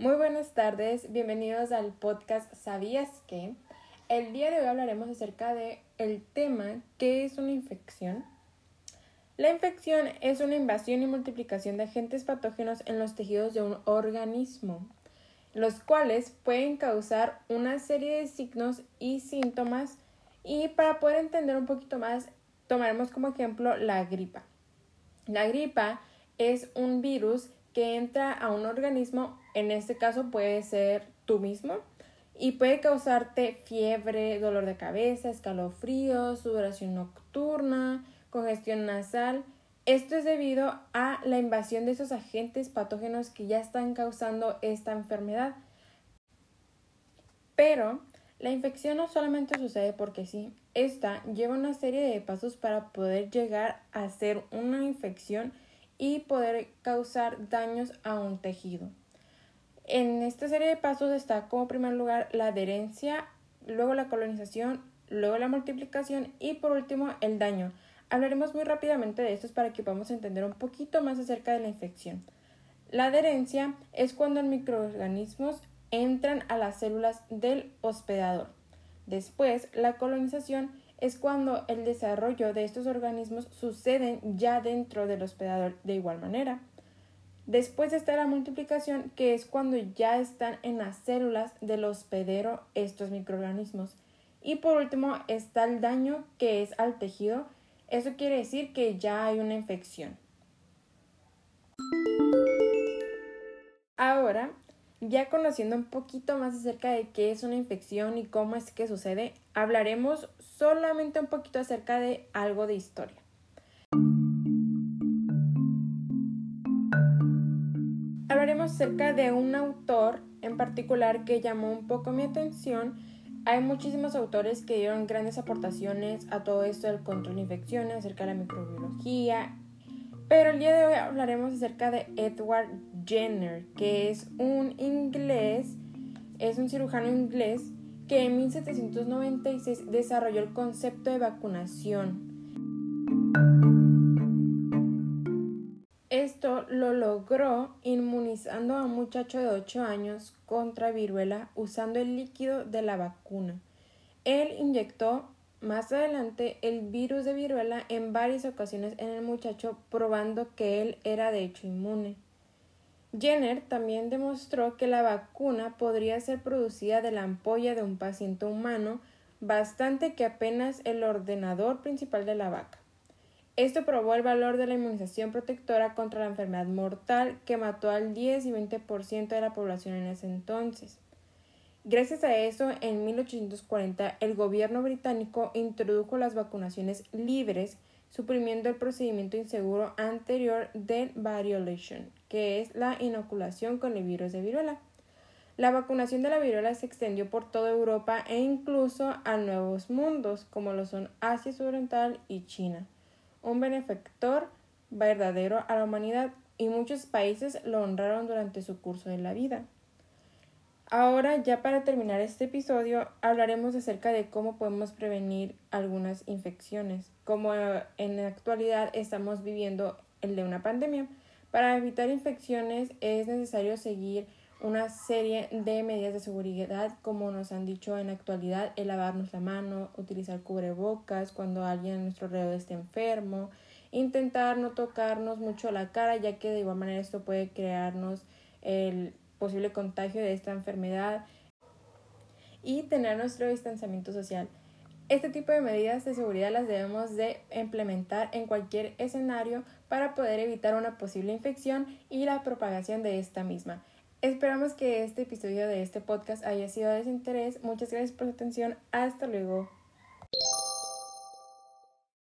Muy buenas tardes, bienvenidos al podcast ¿Sabías que? El día de hoy hablaremos acerca de el tema ¿qué es una infección? La infección es una invasión y multiplicación de agentes patógenos en los tejidos de un organismo, los cuales pueden causar una serie de signos y síntomas y para poder entender un poquito más tomaremos como ejemplo la gripa. La gripa es un virus que entra a un organismo, en este caso puede ser tú mismo, y puede causarte fiebre, dolor de cabeza, escalofríos, sudoración nocturna, congestión nasal. Esto es debido a la invasión de esos agentes patógenos que ya están causando esta enfermedad. Pero la infección no solamente sucede porque sí, esta lleva una serie de pasos para poder llegar a ser una infección y poder causar daños a un tejido. En esta serie de pasos está como primer lugar la adherencia, luego la colonización, luego la multiplicación y por último el daño. Hablaremos muy rápidamente de estos para que podamos entender un poquito más acerca de la infección. La adherencia es cuando los microorganismos entran a las células del hospedador. Después, la colonización es cuando el desarrollo de estos organismos suceden ya dentro del hospedador de igual manera. Después está la multiplicación, que es cuando ya están en las células del hospedero estos microorganismos. Y por último está el daño que es al tejido. Eso quiere decir que ya hay una infección. Ahora, ya conociendo un poquito más acerca de qué es una infección y cómo es que sucede, hablaremos solamente un poquito acerca de algo de historia. Hablaremos acerca de un autor en particular que llamó un poco mi atención. Hay muchísimos autores que dieron grandes aportaciones a todo esto del control de infecciones, acerca de la microbiología, pero el día de hoy hablaremos acerca de Edward Jenner, que es un inglés, es un cirujano inglés que en 1796 desarrolló el concepto de vacunación. Esto lo logró inmunizando a un muchacho de 8 años contra viruela usando el líquido de la vacuna. Él inyectó más adelante el virus de viruela en varias ocasiones en el muchacho probando que él era de hecho inmune. Jenner también demostró que la vacuna podría ser producida de la ampolla de un paciente humano, bastante que apenas el ordenador principal de la vaca. Esto probó el valor de la inmunización protectora contra la enfermedad mortal que mató al 10 y 20% de la población en ese entonces. Gracias a eso, en 1840 el gobierno británico introdujo las vacunaciones libres suprimiendo el procedimiento inseguro anterior del variolation, que es la inoculación con el virus de viruela. La vacunación de la viruela se extendió por toda Europa e incluso a nuevos mundos, como lo son Asia Oriental y China, un benefactor verdadero a la humanidad y muchos países lo honraron durante su curso de la vida. Ahora, ya para terminar este episodio, hablaremos acerca de cómo podemos prevenir algunas infecciones. Como en la actualidad estamos viviendo el de una pandemia, para evitar infecciones es necesario seguir una serie de medidas de seguridad, como nos han dicho en la actualidad, el lavarnos la mano, utilizar cubrebocas cuando alguien a nuestro alrededor esté enfermo, intentar no tocarnos mucho la cara, ya que de igual manera esto puede crearnos el posible contagio de esta enfermedad y tener nuestro distanciamiento social. Este tipo de medidas de seguridad las debemos de implementar en cualquier escenario para poder evitar una posible infección y la propagación de esta misma. Esperamos que este episodio de este podcast haya sido de su interés. Muchas gracias por su atención. Hasta luego.